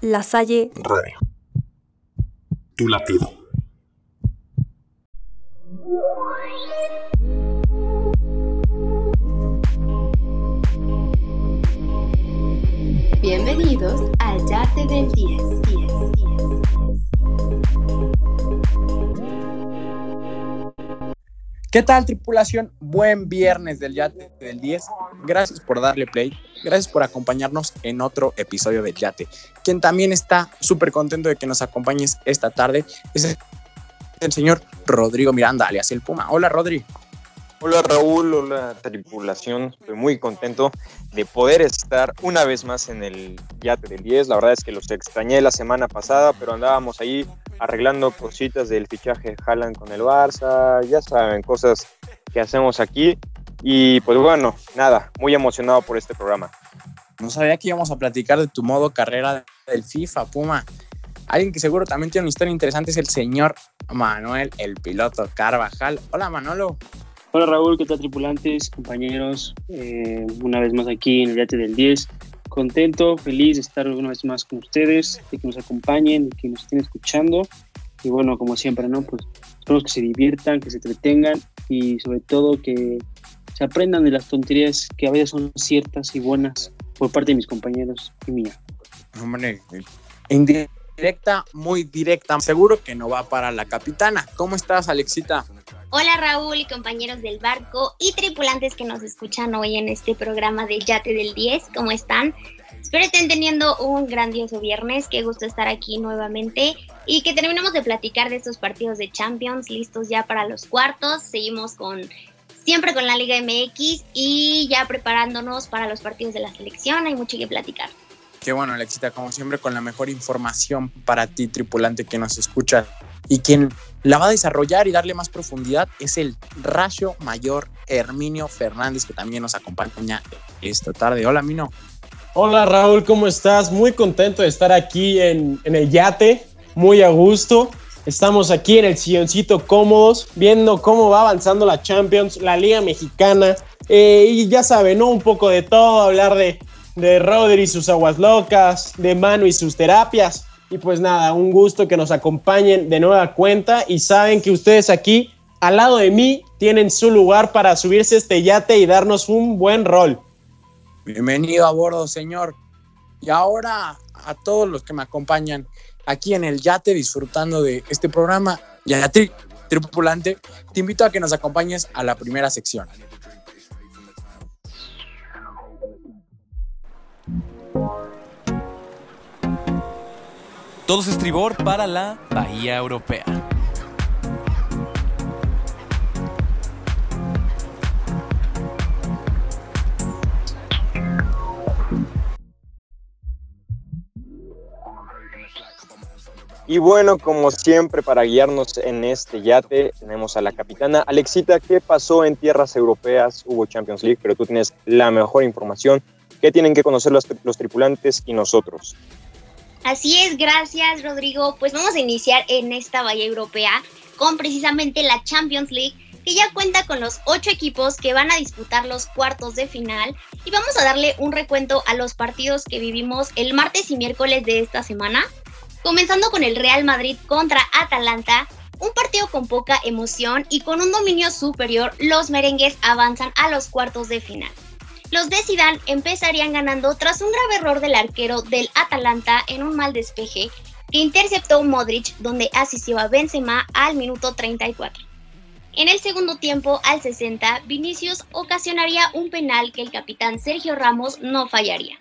La Salle Radio. Tu latido. Bienvenidos al Yate del 10. ¿Qué tal tripulación? Buen viernes del Yate del 10. Gracias por darle play. Gracias por acompañarnos en otro episodio del Yate. Quien también está súper contento de que nos acompañes esta tarde es el señor Rodrigo Miranda, alias el Puma. Hola Rodri. Hola Raúl, hola tripulación. Estoy muy contento de poder estar una vez más en el Yate del 10. La verdad es que los extrañé la semana pasada, pero andábamos ahí arreglando cositas del fichaje Haaland con el Barça, ya saben, cosas que hacemos aquí. Y pues bueno, nada, muy emocionado por este programa. No sabía que íbamos a platicar de tu modo carrera del FIFA, Puma. Alguien que seguro también tiene una historia interesante es el señor Manuel, el piloto Carvajal. Hola Manolo. Hola Raúl, ¿qué tal tripulantes, compañeros? Eh, una vez más aquí en el Yate del 10. Contento, feliz de estar una vez más con ustedes, de que nos acompañen, de que nos estén escuchando. Y bueno, como siempre, ¿no? Pues espero que se diviertan, que se entretengan y sobre todo que se aprendan de las tonterías que a veces son ciertas y buenas por parte de mis compañeros y mía. Hombre, indirecta, muy directa. Seguro que no va para la capitana. ¿Cómo estás, Alexita? Hola Raúl y compañeros del barco y tripulantes que nos escuchan hoy en este programa de Yate del 10, ¿cómo están? Espero estén teniendo un grandioso viernes, qué gusto estar aquí nuevamente y que terminemos de platicar de estos partidos de Champions, listos ya para los cuartos, seguimos con siempre con la Liga MX y ya preparándonos para los partidos de la selección, hay mucho que platicar. Qué bueno, Alexita, como siempre, con la mejor información para ti, tripulante que nos escucha. Y quien la va a desarrollar y darle más profundidad es el Rayo Mayor Herminio Fernández, que también nos acompaña esta tarde. Hola, Mino. Hola, Raúl, ¿cómo estás? Muy contento de estar aquí en, en el yate, muy a gusto. Estamos aquí en el silloncito cómodos, viendo cómo va avanzando la Champions, la Liga Mexicana. Eh, y ya saben, ¿no? Un poco de todo, hablar de, de Rodri y sus aguas locas, de Manu y sus terapias. Y pues nada, un gusto que nos acompañen de nueva cuenta y saben que ustedes aquí, al lado de mí, tienen su lugar para subirse este yate y darnos un buen rol. Bienvenido a bordo, señor. Y ahora a todos los que me acompañan aquí en el yate disfrutando de este programa y tripulante, te invito a que nos acompañes a la primera sección. Todos estribor para la Bahía Europea. Y bueno, como siempre, para guiarnos en este yate, tenemos a la capitana Alexita. ¿Qué pasó en tierras europeas? Hubo Champions League, pero tú tienes la mejor información. ¿Qué tienen que conocer los, los tripulantes y nosotros? Así es, gracias Rodrigo. Pues vamos a iniciar en esta bahía europea con precisamente la Champions League, que ya cuenta con los ocho equipos que van a disputar los cuartos de final. Y vamos a darle un recuento a los partidos que vivimos el martes y miércoles de esta semana, comenzando con el Real Madrid contra Atalanta. Un partido con poca emoción y con un dominio superior, los merengues avanzan a los cuartos de final. Los de Zidane empezarían ganando tras un grave error del arquero del Atalanta en un mal despeje que interceptó Modric donde asistió a Benzema al minuto 34. En el segundo tiempo, al 60, Vinicius ocasionaría un penal que el capitán Sergio Ramos no fallaría.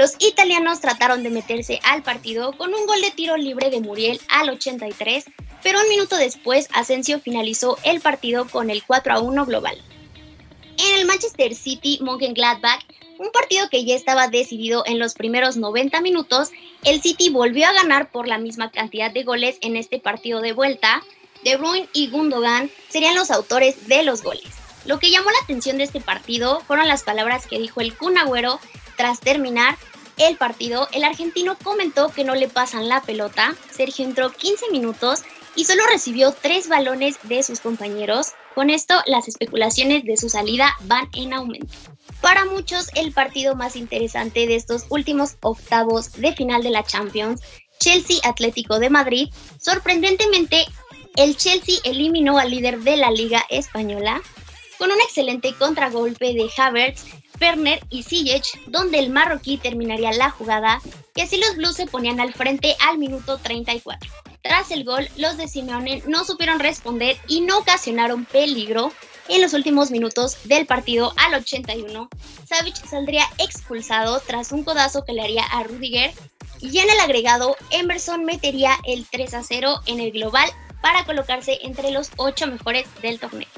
Los italianos trataron de meterse al partido con un gol de tiro libre de Muriel al 83, pero un minuto después Asensio finalizó el partido con el 4 a 1 global en el Manchester City Mönchengladbach, un partido que ya estaba decidido en los primeros 90 minutos, el City volvió a ganar por la misma cantidad de goles en este partido de vuelta. De Bruyne y Gundogan serían los autores de los goles. Lo que llamó la atención de este partido fueron las palabras que dijo el Kun Agüero tras terminar el partido. El argentino comentó que no le pasan la pelota. Sergio entró 15 minutos y solo recibió tres balones de sus compañeros. Con esto, las especulaciones de su salida van en aumento. para muchos el partido más interesante de estos últimos octavos de final de la Champions, Chelsea Atlético de Madrid. Sorprendentemente, el Chelsea eliminó al líder de la Liga Española con un excelente contragolpe de Havertz, Werner y Ziyech, donde el marroquí terminaría la jugada y así los Blues se ponían al frente al minuto 34. Tras el gol, los de Simeone no supieron responder y no ocasionaron peligro, en los últimos minutos del partido al 81, Savic saldría expulsado tras un codazo que le haría a Rudiger y en el agregado Emerson metería el 3 a 0 en el global para colocarse entre los 8 mejores del torneo.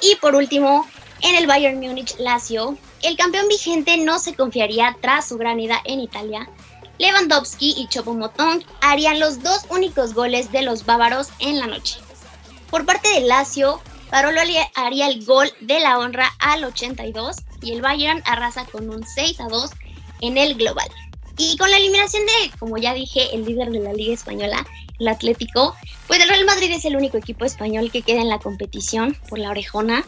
Y por último, en el Bayern Múnich Lazio, el campeón vigente no se confiaría tras su gran ida en Italia. Lewandowski y Choupo-Moting harían los dos únicos goles de los bávaros en la noche. Por parte de Lazio, Parolo haría el gol de la honra al 82 y el Bayern arrasa con un 6 a 2 en el global. Y con la eliminación de, como ya dije, el líder de la Liga Española, el Atlético, pues el Real Madrid es el único equipo español que queda en la competición por la orejona.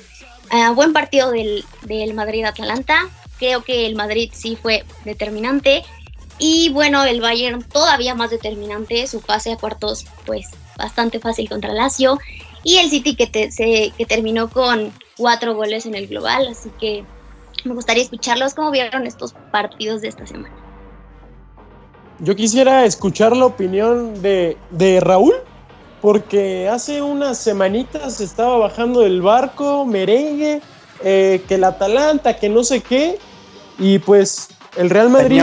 Buen partido del, del Madrid-Atalanta. Creo que el Madrid sí fue determinante. Y bueno, el Bayern todavía más determinante. Su pase a cuartos, pues bastante fácil contra Lazio y el City que, se, que terminó con cuatro goles en el global, así que me gustaría escucharlos cómo vieron estos partidos de esta semana. Yo quisiera escuchar la opinión de, de Raúl, porque hace unas semanitas estaba bajando del barco, merengue, eh, que el Atalanta, que no sé qué, y pues el Real Madrid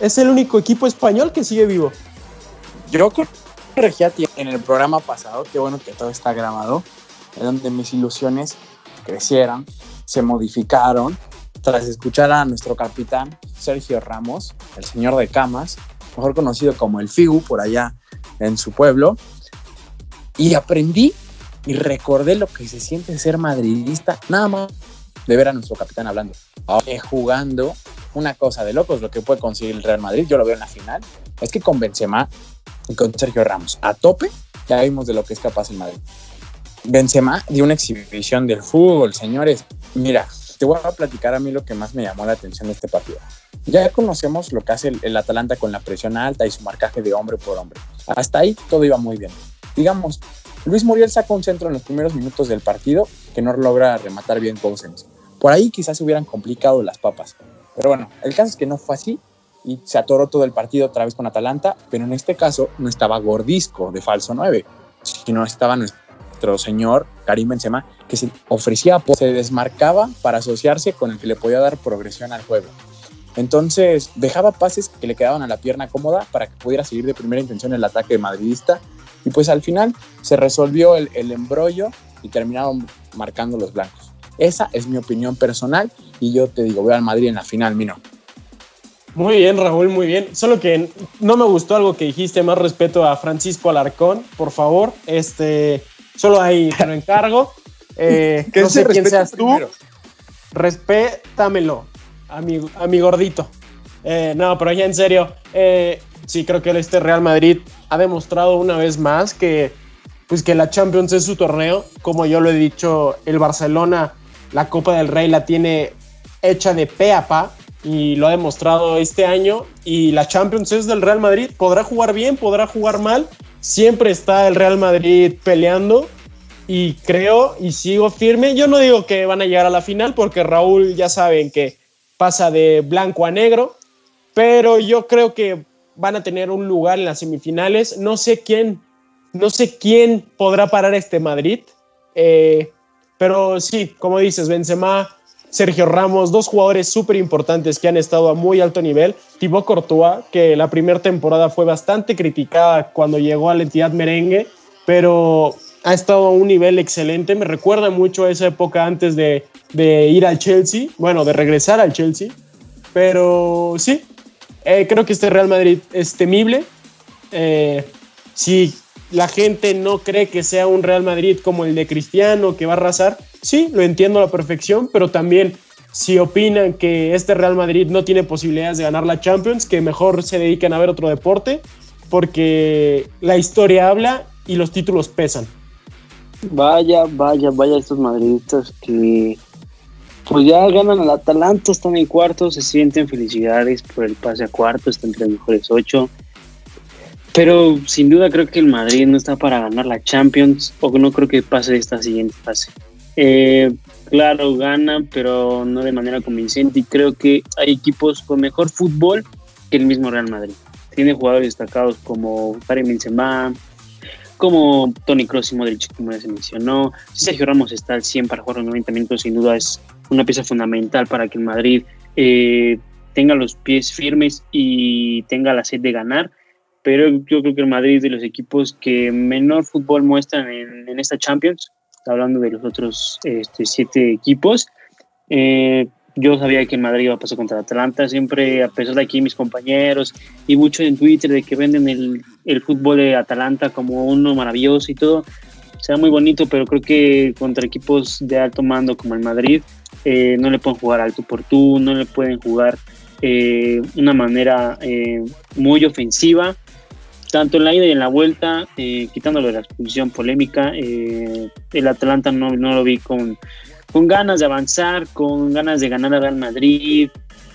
es el único equipo español que sigue vivo. Yo Regia en el programa pasado, qué bueno que todo está grabado, en donde mis ilusiones crecieron, se modificaron, tras escuchar a nuestro capitán Sergio Ramos, el señor de camas, mejor conocido como el Figu por allá en su pueblo, y aprendí y recordé lo que se siente ser madridista, nada más de ver a nuestro capitán hablando, jugando una cosa de locos lo que puede conseguir el Real Madrid, yo lo veo en la final, es que con Benzema y con Sergio Ramos a tope, ya vimos de lo que es capaz el Madrid. Benzema dio una exhibición del fútbol, señores. Mira, te voy a platicar a mí lo que más me llamó la atención de este partido. Ya conocemos lo que hace el, Atalanta con la presión alta y su marcaje de hombre por hombre. Hasta ahí todo iba muy bien. Digamos, Luis Muriel saca un centro en los primeros minutos del partido que no logra rematar bien Cousins. Por ahí quizás se hubieran complicado las papas. Pero bueno, el caso es que no fue así y se atoró todo el partido otra vez con Atalanta, pero en este caso no estaba Gordisco de falso 9, sino estaba nuestro señor Karim Benzema, que se ofrecía, se desmarcaba para asociarse con el que le podía dar progresión al juego. Entonces dejaba pases que le quedaban a la pierna cómoda para que pudiera seguir de primera intención el ataque madridista. Y pues al final se resolvió el, el embrollo y terminaron marcando los blancos. Esa es mi opinión personal y yo te digo, voy al Madrid en la final, Mino. Muy bien, Raúl, muy bien. Solo que no me gustó algo que dijiste, más respeto a Francisco Alarcón, por favor. Este, solo ahí te lo encargo. Eh, no sé quién seas tú. Respétamelo, a mi, a mi gordito. Eh, no, pero ya en serio, eh, sí creo que este Real Madrid ha demostrado una vez más que, pues que la Champions es su torneo. Como yo lo he dicho, el Barcelona, la Copa del Rey la tiene hecha de pe a pa y lo ha demostrado este año. Y la Champions es del Real Madrid. Podrá jugar bien, podrá jugar mal. Siempre está el Real Madrid peleando. Y creo y sigo firme. Yo no digo que van a llegar a la final porque Raúl ya saben que pasa de blanco a negro. Pero yo creo que van a tener un lugar en las semifinales. No sé quién, no sé quién podrá parar este Madrid. Eh, pero sí, como dices, Benzema Sergio Ramos, dos jugadores súper importantes que han estado a muy alto nivel. Thibaut Courtois, que la primera temporada fue bastante criticada cuando llegó a la entidad merengue, pero ha estado a un nivel excelente. Me recuerda mucho a esa época antes de, ir al Chelsea, bueno, de regresar al Chelsea. Pero sí, eh, creo que este Real Madrid es temible. Eh, si la gente no cree que sea un Real Madrid como el de Cristiano, que va a arrasar, sí, lo entiendo a la perfección, pero también si opinan que este Real Madrid no tiene posibilidades de ganar la Champions, que mejor se dediquen a ver otro deporte, porque la historia habla y los títulos pesan. Vaya, vaya, vaya estos madridistas que, Pues ya ganan al Atalanta, están en cuarto, se sienten felicidades por el pase a cuarto, están entre los mejores ocho. Pero sin duda creo que el Madrid no está para ganar la Champions o no creo que pase esta siguiente fase. Eh, claro, gana, pero no de manera convincente y creo que hay equipos con mejor fútbol que el mismo Real Madrid. Tiene jugadores destacados como Karim Benzema, como Tony Kroos y Modric, como ya se mencionó. Sergio Ramos está al 100 para jugar los 90 minutos, sin duda es una pieza fundamental para que el Madrid eh, tenga los pies firmes y tenga la sed de ganar. Pero yo creo que el Madrid es de los equipos que menor fútbol muestran en, en esta Champions, hablando de los otros este, siete equipos. Eh, yo sabía que el Madrid iba a pasar contra Atlanta, siempre, a pesar de aquí mis compañeros y mucho en Twitter de que venden el, el fútbol de Atalanta como uno maravilloso y todo, sea muy bonito, pero creo que contra equipos de alto mando como el Madrid eh, no le pueden jugar alto por tú, no le pueden jugar eh, una manera eh, muy ofensiva, tanto en la ida y en la vuelta, eh, quitándolo de la expulsión polémica, eh, el Atalanta no, no lo vi con, con ganas de avanzar, con ganas de ganar a Real Madrid.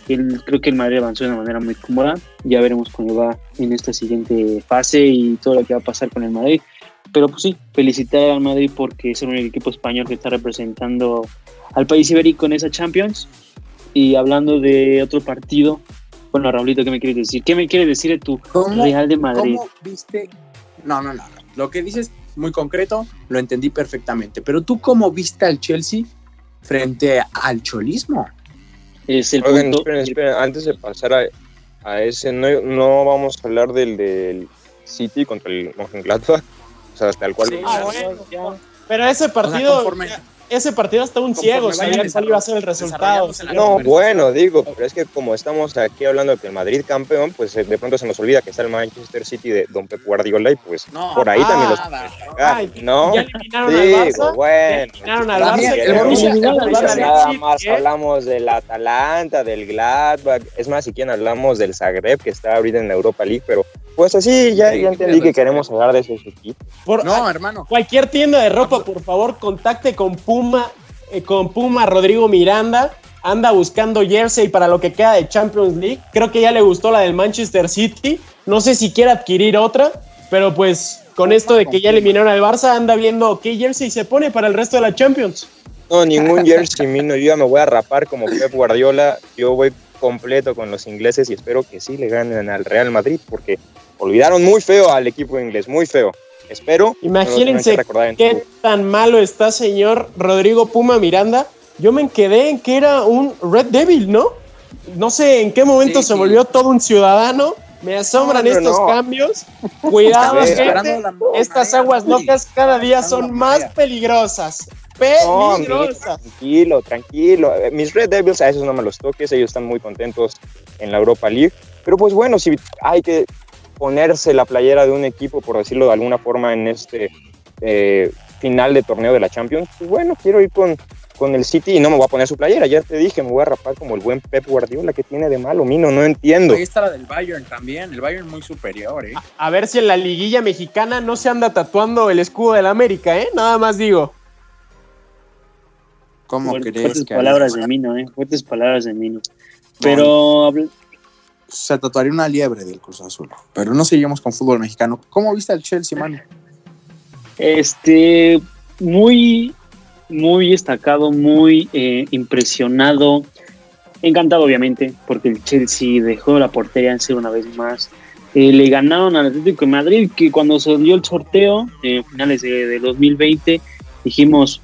El- creo que el Madrid avanzó de una manera muy cómoda. Ya veremos cómo va en esta siguiente fase y todo lo que va a pasar con el Madrid. Pero pues sí, felicitar al Madrid porque es el único equipo español que está representando al país ibérico en esa Champions. Y hablando de otro partido, bueno, Raulito, ¿qué me quieres decir? ¿Qué me quieres decir de tu ¿Cómo, Real de Madrid? ¿Cómo viste? No, no, no. Lo que dices muy concreto, lo entendí perfectamente. Pero tú, ¿cómo viste al Chelsea frente al cholismo? Es el Oigan, punto. esperen, esperen, antes de pasar a, a ese, no, no vamos a hablar del, del City contra el Mönchengladbach, o sea, hasta el cual... Sí, ah, bueno. Pero ese partido, conforme- ya- ese partido hasta un ciego sabía cuál iba a ser el resultado. desarrollándose la No, bueno, digo, pero es que como estamos aquí hablando de que el Madrid campeón, pues eh, de pronto se nos olvida que está el Manchester City de Don Pep Guardiola y pues No, por ahí ah, también los nada. Ah, ¿no? Ya eliminaron al Digo, Barça. bueno. eliminaron al Barça. el pero Borussia- eliminaron al el Borussia Barça. nada Sí, más ¿eh? hablamos del Atalanta, del Gladbach, es más, si quieren hablamos del Zagreb que está ahorita en la Europa League, pero pues así ya, ya entendí que queremos hablar de esos equipos. Por- No, hermano. Cualquier tienda de ropa, por favor, contacte con Puma, eh, con Puma Rodrigo Miranda. Anda buscando jersey para lo que queda de Champions League. Creo que ya le gustó la del Manchester City. No sé si quiere adquirir otra, pero pues con esto de que ya eliminaron al Barça, anda viendo qué jersey se pone para el resto de la Champions. No, ningún jersey mío, yo ya me voy a rapar como Pep Guardiola, yo voy completo con los ingleses y espero que sí le ganen al Real Madrid porque olvidaron muy feo al equipo inglés, muy feo. Espero. Imagínense que qué tan malo está, señor Rodrigo Puma Miranda. Yo me quedé en que era un Red Devil, ¿no? No sé en qué momento Sí, se sí. volvió todo un ciudadano. Me asombran No, estos no. cambios. Cuidado, ver, gente. Estas aguas locas cada día son más peligrosas. No, Peligrosas. tranquilo, tranquilo. Eh, Mis Red Devils a esos no me los toques, ellos están muy contentos en la Europa League. Pero pues bueno, si hay que ponerse la playera de un equipo, por decirlo de alguna forma, en este eh, final de torneo de la Champions, pues bueno, quiero ir con, con el City y no me voy a poner su playera. Ya te dije, me voy a rapar como el buen Pep Guardiola que tiene de malo, Mino, no entiendo. Ahí está la del Bayern también. El Bayern muy superior, ¿eh? A ver si en la liguilla mexicana no se anda tatuando el escudo del América, ¿eh? Nada más digo. ¿Cómo Fuertes crees que palabras de Mino, ¿eh? Fuertes palabras de Mino. Pero se tatuaría una liebre del Cruz Azul? Pero no seguimos con fútbol mexicano. ¿Cómo viste al Chelsea, mano? Este, muy, muy destacado, muy eh, impresionado, encantado obviamente, porque el Chelsea dejó la portería en ser una vez más. Eh, le ganaron al Atlético de Madrid, que cuando se dio el sorteo, eh, finales de, de 2020, dijimos,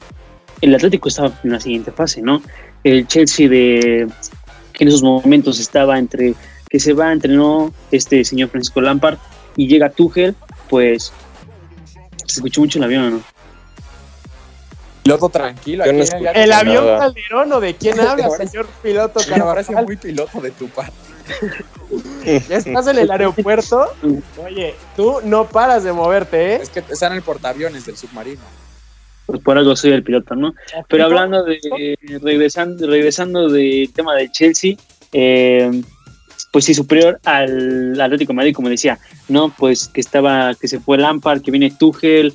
el Atlético estaba en la siguiente fase, ¿no? El Chelsea de que en esos momentos estaba entre que se va, entrenó este señor Francisco Lampard y llega Tuchel, pues se escuchó mucho el avión, ¿no? Piloto tranquilo. Yo no aquí, escuché. ya- ¿El Nada. avión Calderón o de quién habla, señor piloto Me parece Carvajal? muy piloto de tu parte. ¿Ya estás en el aeropuerto? Oye, tú no paras de moverte, ¿eh? Es que está en el portaaviones del submarino. Pues por algo soy el piloto, ¿no? Pero hablando de, regresando, regresando del tema de Chelsea, eh, pues sí, superior al Atlético de Madrid, como decía, ¿no? Pues que estaba, que se fue Lampard, que viene Tuchel,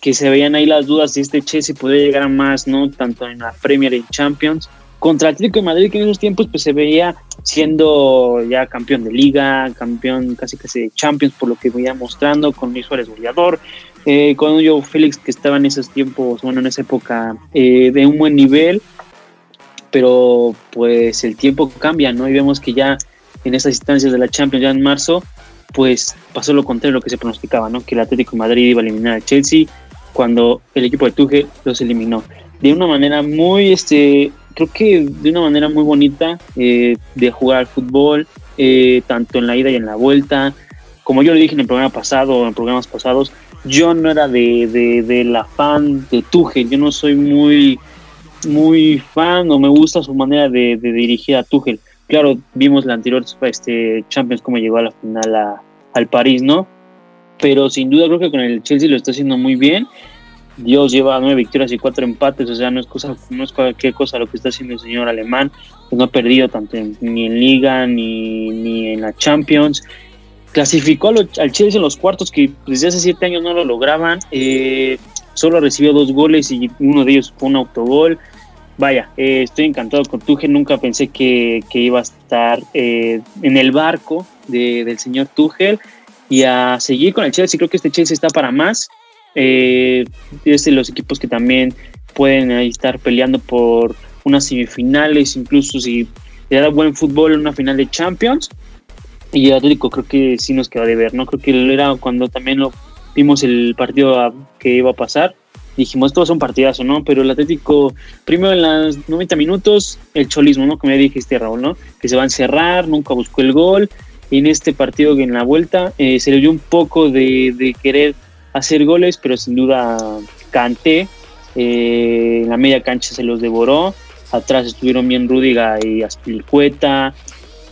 que se veían ahí las dudas si este Chelsea podía llegar a más, ¿no? Tanto en la Premier y Champions. contra Atlético de Madrid, que en esos tiempos pues se veía siendo ya campeón de liga, campeón casi casi de Champions, por lo que veía mostrando, con Luis Suárez goleador, eh, con yo Félix que estaba en esos tiempos, bueno, en esa época eh, de un buen nivel, pero pues el tiempo cambia, ¿no? Y vemos que ya en esas instancias de la Champions, ya en marzo, pues pasó lo contrario a lo que se pronosticaba, ¿no? Que el Atlético de Madrid iba a eliminar a Chelsea cuando el equipo de Tuchel los eliminó. De una manera muy, este, creo que de una manera muy bonita eh, de jugar al fútbol, eh, tanto en la ida y en la vuelta. Como yo le dije en el programa pasado, en programas pasados, yo no era de, de, de la fan de Tuchel, yo no soy muy, muy fan o me gusta su manera de, de dirigir a Tuchel. Claro, vimos la anterior este, Champions como llegó a la final a, al París, ¿no? Pero sin duda creo que con el Chelsea lo está haciendo muy bien Dios lleva nueve victorias y cuatro empates, o sea, no es cosa, no es cualquier cosa lo que está haciendo el señor alemán, pues no ha perdido tanto ni en Liga ni, ni, en la Champions. Clasificó al, Chelsea en los cuartos que desde hace siete años no lo lograban. Eh, solo recibió dos goles y uno de ellos fue un autogol. Vaya, eh, estoy encantado con Tuchel. Nunca pensé que, que iba a estar eh, en el barco de, del señor Tuchel y a seguir con el Chelsea. Creo que este Chelsea está para más eh, es de los equipos que también pueden estar peleando por unas semifinales, incluso si le da buen fútbol en una final de Champions. Y el Atlético creo que sí nos queda de ver, ¿no? Creo que era cuando también lo vimos el partido que iba a pasar. Dijimos, esto va a ser un partidazo, ¿no? Pero el Atlético, primero en los 90 minutos, el cholismo, ¿no? Como ya dijiste, Raúl, ¿no? Que se va a encerrar, nunca buscó el gol. En este partido, en la vuelta, eh, se le dio un poco de, de querer hacer goles, pero sin duda Canté, eh, en la media cancha se los devoró, atrás estuvieron bien Rudiga y Aspilicueta,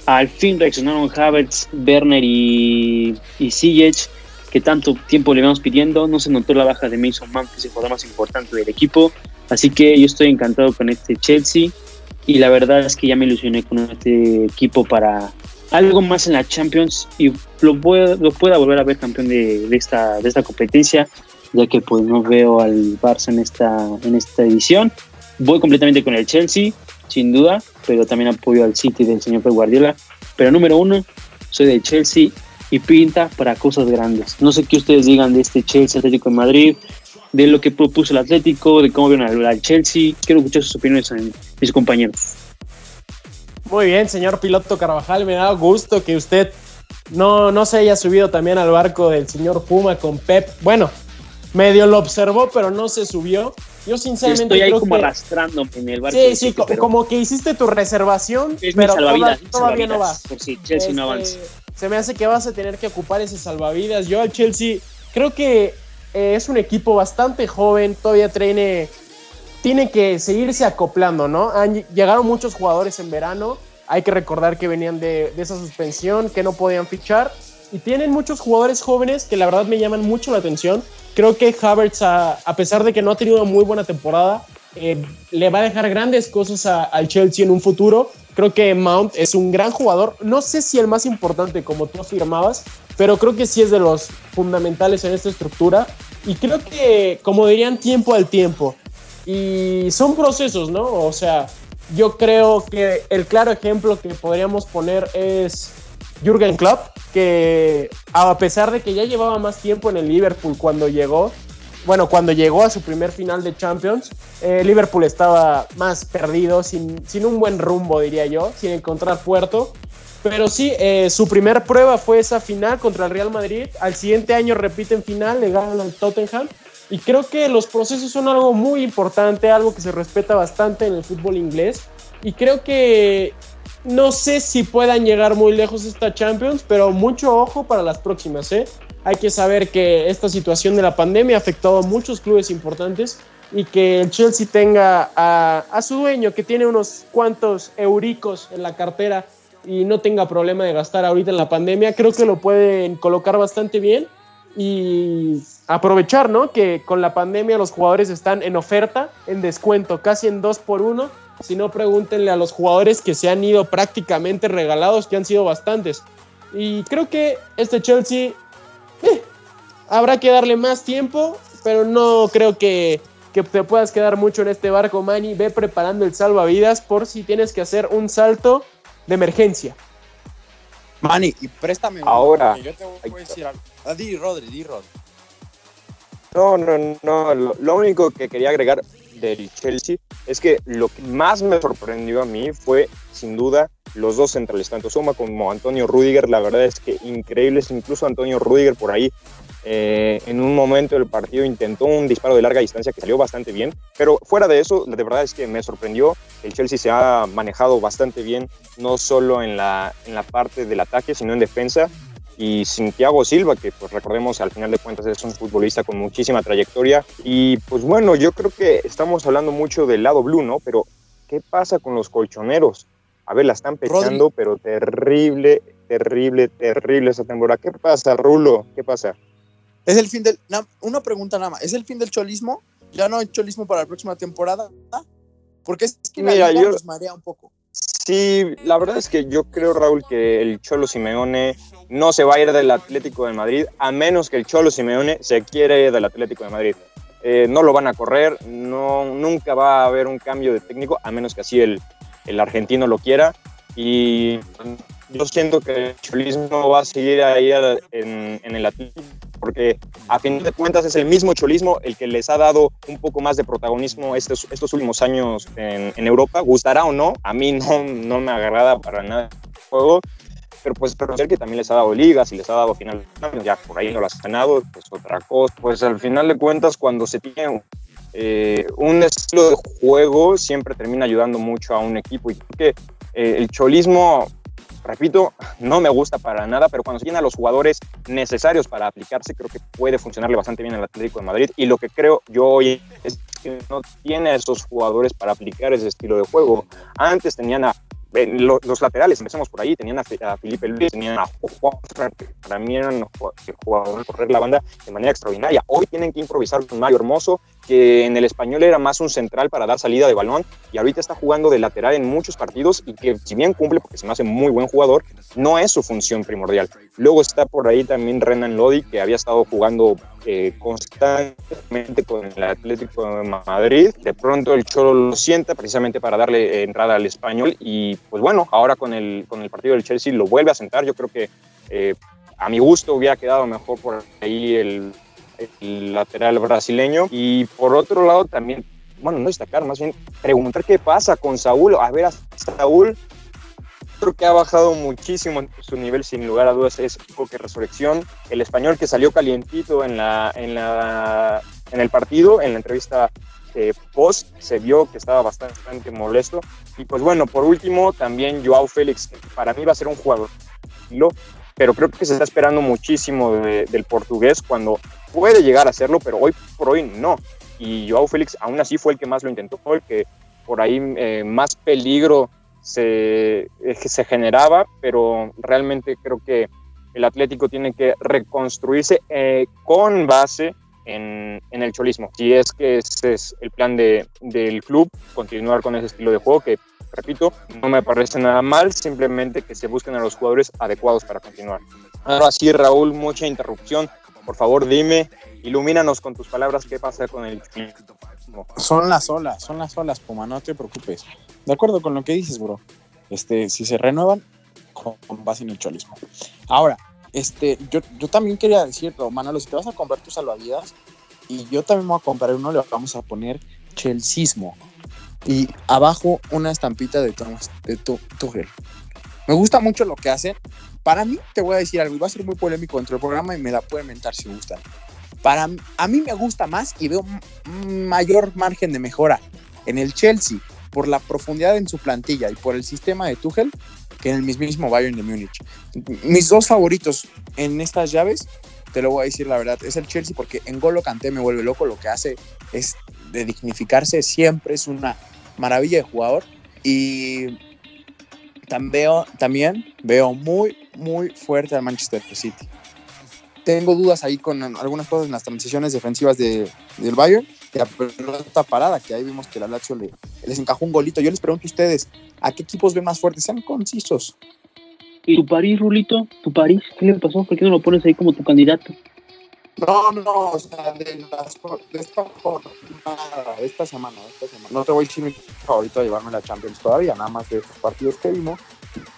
al fin reaccionaron Havertz, Werner y, y que tanto tiempo le vamos pidiendo, no se notó la baja de Mason Mount, que es el jugador más importante del equipo, así que yo estoy encantado con este Chelsea y la verdad es que ya me ilusioné con este equipo para algo más en la Champions y lo, pueda, lo pueda volver a ver campeón de, esta, competencia, ya que pues no veo al Barça en esta, en esta edición. Voy completamente con el Chelsea, sin duda, pero también apoyo al City del señor Pep Guardiola. Pero número uno, soy del Chelsea y pinta para cosas grandes. No sé qué ustedes digan de este Chelsea Atlético de Madrid, de lo que propuso el Atlético, de cómo vieron al, Chelsea. Quiero escuchar sus opiniones en mis compañeros. Muy bien, señor piloto Carvajal, me da gusto que usted no, no se haya subido también al barco del señor Puma con Pep. Bueno, medio lo observó, pero no se subió. Yo sinceramente Estoy ahí creo como que... arrastrándome en el barco. Sí, sí, como que hiciste tu reservación, es pero salvavidas, todavía, todavía no vas. Por si Chelsea Este, no avanza. Se me hace que vas a tener que ocupar ese salvavidas. Yo al Chelsea creo que eh, es un equipo bastante joven, todavía tiene, tiene que seguirse acoplando, ¿no? Han, llegaron muchos jugadores en verano, hay que recordar que venían de, de esa suspensión, que no podían fichar, y tienen muchos jugadores jóvenes que la verdad me llaman mucho la atención. Creo que Havertz, a, a pesar de que no ha tenido una muy buena temporada, eh, le va a dejar grandes cosas al Chelsea en un futuro. Creo que Mount es un gran jugador. No sé si el más importante, como tú afirmabas, pero creo que sí es de los fundamentales en esta estructura. Y creo que, como dirían, tiempo al tiempo. Y son procesos, ¿no? O sea, yo creo que el claro ejemplo que podríamos poner es Jürgen Klopp, que a pesar de que ya llevaba más tiempo en el Liverpool cuando llegó, bueno, cuando llegó a su primer final de Champions, eh, Liverpool estaba más perdido, sin, sin, un buen rumbo, diría yo, sin encontrar puerto. Pero sí, eh, su primer prueba fue esa final contra el Real Madrid. Al siguiente año repiten final, le ganan al Tottenham. Y creo que los procesos son algo muy importante, algo que se respeta bastante en el fútbol inglés. Y creo que no sé si puedan llegar muy lejos esta Champions, pero mucho ojo para las próximas, ¿eh? Hay que saber que esta situación de la pandemia ha afectado a muchos clubes importantes y que el Chelsea tenga a, su dueño que tiene unos cuantos euricos en la cartera y no tenga problema de gastar ahorita en la pandemia, creo que lo pueden colocar bastante bien y aprovechar, ¿no? Que con la pandemia los jugadores están en oferta, en descuento, casi en dos por uno. Si no, pregúntenle a los jugadores que se han ido prácticamente regalados, que han sido bastantes. Y creo que este Chelsea eh, habrá que darle más tiempo, pero no creo que que te puedas quedar mucho en este barco, Manny. Ve preparando el salvavidas por si tienes que hacer un salto de emergencia. Manny, y préstame. Ahora. Yo te voy a decir algo. Ah, di, Rodri, di, Rodri. No, no, no. Lo, lo único que quería agregar del Chelsea es que lo que más me sorprendió a mí fue, sin duda, los dos centrales, tanto Soma como Antonio Rudiger. La verdad es que increíbles. Incluso Antonio Rudiger por ahí, eh, en un momento del partido, intentó un disparo de larga distancia que salió bastante bien. Pero fuera de eso, de verdad es que me sorprendió. El Chelsea se ha manejado bastante bien, no solo en la, en la parte del ataque, sino en defensa y sin Thiago Silva, que pues recordemos al final de cuentas es un futbolista con muchísima trayectoria. Y pues bueno, yo creo que estamos hablando mucho del lado blue, ¿no? Pero ¿qué pasa con los colchoneros? A ver, la están pechando, pero terrible, terrible, terrible esa temporada. ¿Qué pasa, Rulo? ¿Qué pasa? Es el fin del. na- una pregunta nada más. ¿Es el fin del cholismo? ¿Ya no hay cholismo para la próxima temporada? Porque es que la Mira, yo- nos marea un poco. Sí, la verdad es que yo creo, Raúl, que el Cholo Simeone no se va a ir del Atlético de Madrid, a menos que el Cholo Simeone se quiera ir del Atlético de Madrid. Eh, no lo van a correr, no, nunca va a haber un cambio de técnico, a menos que así el, el argentino lo quiera. Y yo siento que el cholismo va a seguir ahí en, en el Atlético, porque a fin de cuentas es el mismo cholismo el que les ha dado un poco más de protagonismo estos, estos últimos años en, en Europa. Gustará o no, a mí no, no me agrada para nada el juego, pero pues reconocer que también les ha dado ligas y les ha dado final, ya por ahí no las ha ganado, pues otra cosa. Pues al final de cuentas, cuando se tiene eh, un estilo de juego, siempre termina ayudando mucho a un equipo y creo que eh, el cholismo repito, no me gusta para nada, pero cuando se a los jugadores necesarios para aplicarse, creo que puede funcionarle bastante bien al Atlético de Madrid. Y lo que creo yo hoy es que no tiene a esos jugadores para aplicar ese estilo de juego. Antes tenían a lo- los laterales, empecemos por ahí, tenían a, Fe- a Felipe Luis, tenían a Juan, que para mí eran los jug- el jugador de correr la banda de manera extraordinaria. Hoy tienen que improvisar con Mario Hermoso, que en el español era más un central para dar salida de balón, y ahorita está jugando de lateral en muchos partidos, y que si bien cumple, porque se me hace muy buen jugador, no es su función primordial. Luego está por ahí también Renan Lodi, que había estado jugando eh, constantemente con el Atlético de Madrid. De pronto el Cholo lo sienta precisamente para darle eh, entrada al español y pues bueno, ahora con el, con el partido del Chelsea lo vuelve a sentar. Yo creo que eh, a mi gusto hubiera quedado mejor por ahí el, el lateral brasileño. Y por otro lado también, bueno, no destacar, más bien preguntar qué pasa con Saúl. A ver, a Saúl creo que ha bajado muchísimo su nivel, sin lugar a dudas, es que Resurrección. El español que salió calientito en, la, en, la, en el partido, en la entrevista post, se vio que estaba bastante molesto. Y pues bueno, por último, también Joao Félix, que para mí va a ser un jugador, pero creo que se está esperando muchísimo de- del portugués cuando puede llegar a hacerlo, pero hoy por hoy no. Y Joao Félix aún así fue el que más lo intentó, fue el que por ahí eh, más peligro se, eh, se generaba, pero realmente creo que el Atlético tiene que reconstruirse eh, con base en, en el cholismo. Si es que ese es el plan de, del club, continuar con ese estilo de juego que, repito, no me parece nada mal, simplemente que se busquen a los jugadores adecuados para continuar. Ahora sí, Raúl, mucha interrupción. Por favor, dime, ilumínanos con tus palabras qué pasa con el. Son las olas, son las olas, Puma, no te preocupes. De acuerdo con lo que dices, bro. Este, si se renuevan, con, base en el cholismo. Ahora, este, yo, yo también quería decirlo, Manolo, si te vas a comprar tus salvavidas, y yo también voy a comprar uno, le vamos a poner Chelsismo. Y abajo una estampita de Thomas, de Tu- Tuchel. Me gusta mucho lo que hacen. Para mí, te voy a decir algo, y va a ser muy polémico dentro del programa y me la pueden mentar si gustan. Para a mí me gusta más y veo mayor margen de mejora en el Chelsea por la profundidad en su plantilla y por el sistema de Tuchel que en el mismísimo Bayern de Múnich. Mis dos favoritos en estas llaves, te lo voy a decir la verdad, es el Chelsea porque en Golo Kanté me vuelve loco, lo que hace es de dignificarse, siempre es una maravilla de jugador y tam- veo, también veo muy, muy fuerte al Manchester City. Tengo dudas ahí con algunas cosas en las transiciones defensivas de, del Bayern y la pelota parada, que ahí vimos que la Lazio le, les encajó un golito. Yo les pregunto a ustedes, ¿a qué equipos ven más fuertes? Sean concisos. ¿Y tu París, Rulito? ¿Tu París? ¿Qué le pasó? ¿Por qué no lo pones ahí como tu candidato? No, no, o sea, de, las, de esta jornada, esta semana, esta semana. No te voy a decir mi favorito a llevarme la Champions todavía, nada más de estos partidos que vimos.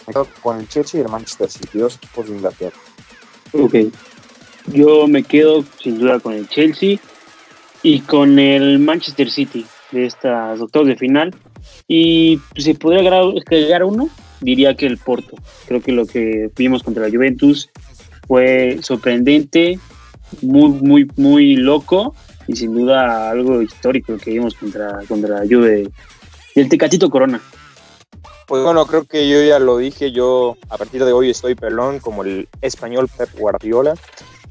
Me quedo con el Chelsea y el Manchester City, dos equipos de Inglaterra. Ok. Yo me quedo sin duda con el Chelsea y con el Manchester City de estas octavos de final. Y pues, si podría agregar uno, diría que el Porto. Creo que lo que vimos contra la Juventus fue sorprendente, muy, muy, muy loco y sin duda algo histórico que vimos contra, contra la Juve y el Tecatito Corona. Pues bueno, creo que yo ya lo dije, yo a partir de hoy estoy pelón como el español Pep Guardiola.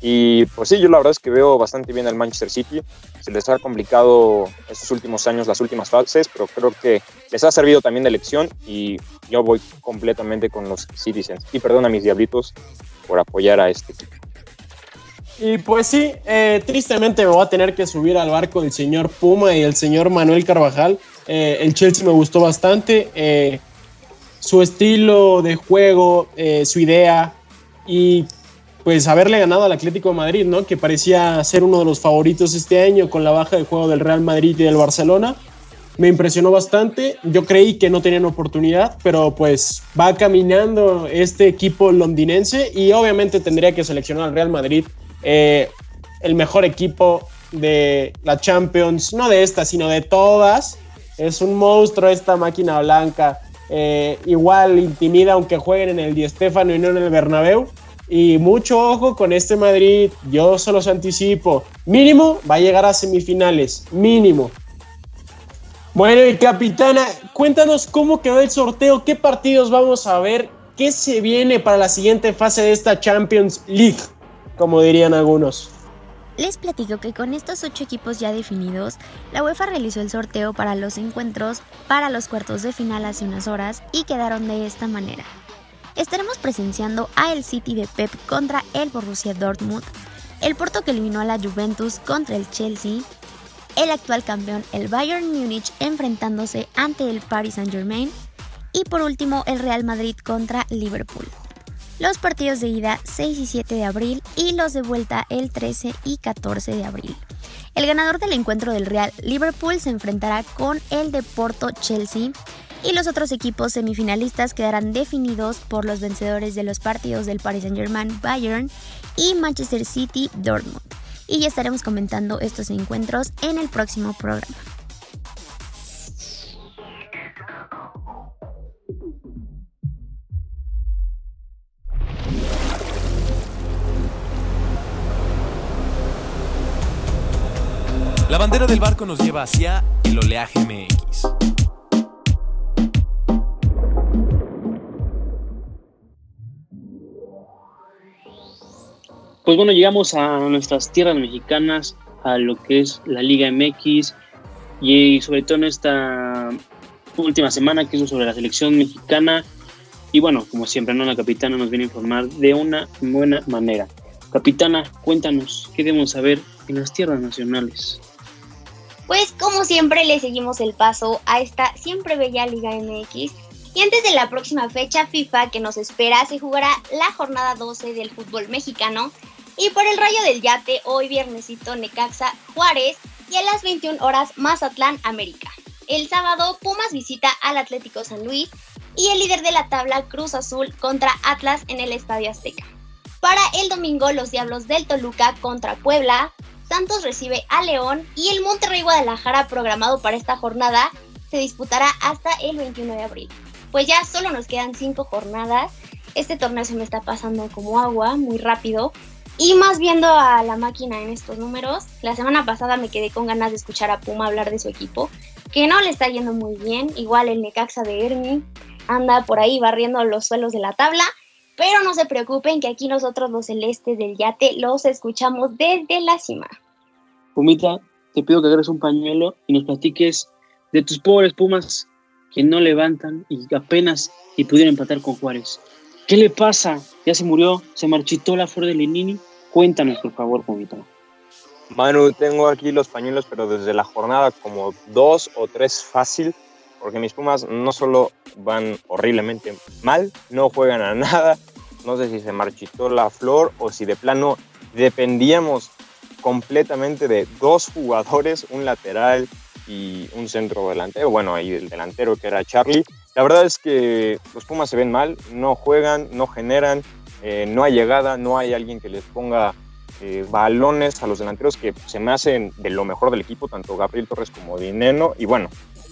Y pues sí, yo la verdad es que veo bastante bien al Manchester City. Se les ha complicado estos últimos años, las últimas fases, pero creo que les ha servido también de lección y yo voy completamente con los Citizens. Y perdón a mis diablitos por apoyar a este equipo. Y pues sí, eh, tristemente me voy a tener que subir al barco del señor Puma y el señor Manuel Carvajal. Eh, el Chelsea me gustó bastante. Eh, su estilo de juego, su idea y pues haberle ganado al Atlético de Madrid, ¿no? Que parecía ser uno de los favoritos este año con la baja de juego del Real Madrid y del Barcelona. Me impresionó bastante. Yo creí que no tenían oportunidad, pero pues va caminando este equipo londinense y obviamente tendría que seleccionar al Real Madrid, eh, el mejor equipo de la Champions, no de esta, sino de todas. Es un monstruo esta máquina blanca. Eh, igual intimida aunque jueguen en el Di Stéfano y no en el Bernabéu. Y mucho ojo con este Madrid, yo solo os anticipo, mínimo va a llegar a semifinales, mínimo. Bueno, y capitana, cuéntanos cómo quedó el sorteo, qué partidos vamos a ver, qué se viene para la siguiente fase de esta Champions League, como dirían algunos. Les platico que con estos ocho equipos ya definidos, la UEFA realizó el sorteo para los encuentros para los cuartos de final hace unas horas y quedaron de esta manera estaremos presenciando a el City de Pep contra el Borussia Dortmund, el Porto que eliminó a la Juventus contra el Chelsea, el actual campeón el Bayern Múnich enfrentándose ante el Paris Saint-Germain y por último el Real Madrid contra Liverpool. Los partidos de ida 6 y 7 de abril y los de vuelta el 13 y 14 de abril. El ganador del encuentro del Real Liverpool se enfrentará con el de Porto Chelsea y los otros equipos semifinalistas quedarán definidos por los vencedores de los partidos del Paris Saint-Germain Bayern y Manchester City Dortmund. Y ya estaremos comentando estos encuentros en el próximo programa. Bandera del barco nos lleva hacia el oleaje MX. Pues bueno, llegamos a nuestras tierras mexicanas, a lo que es la Liga MX y sobre todo en esta última semana que es sobre la selección mexicana. Y bueno, como siempre, ¿no? la capitana nos viene a informar de una buena manera. Capitana, cuéntanos, ¿qué debemos saber en las tierras nacionales? Pues como siempre le seguimos el paso a esta siempre bella Liga MX y antes de la próxima fecha FIFA que nos espera se jugará la jornada 12 del fútbol mexicano y por el rayo del yate, hoy viernesito Necaxa Juárez y a las 21 horas Mazatlán América. El sábado Pumas visita al Atlético San Luis y el líder de la tabla Cruz Azul contra Atlas en el Estadio Azteca. Para el domingo los Diablos del Toluca contra Puebla, Santos recibe a León y el Monterrey Guadalajara programado para esta jornada se disputará hasta el 21 de abril. Pues ya solo nos quedan 5 jornadas. Este torneo se me está pasando como agua, muy rápido. Y más viendo a la máquina en estos números, la semana pasada me quedé con ganas de escuchar a Puma hablar de su equipo, que no le está yendo muy bien, igual el Necaxa de Hermi anda por ahí barriendo los suelos de la tabla, pero no se preocupen que aquí nosotros los celestes del yate los escuchamos desde la cima. Pumita, te pido que agarres un pañuelo y nos platiques de tus pobres Pumas que no levantan y apenas y pudieron empatar con Juárez. ¿Qué le pasa? ¿Ya se murió? ¿Se marchitó la flor de Lenini? Cuéntanos, por favor, Pumita. Manu, tengo aquí los pañuelos, pero desde la jornada como dos o tres fácil, porque mis Pumas no solo van horriblemente mal, no juegan a nada, no sé si se marchitó la flor o si de plano dependíamos completamente de dos jugadores, un lateral y un centro delantero, bueno, ahí el delantero que era Charlie. La verdad es que los Pumas se ven mal, no juegan, no generan, eh, no hay llegada, no hay alguien que les ponga eh, balones a los delanteros que se me hacen de lo mejor del equipo, tanto Gabriel Torres como Dineno, y bueno,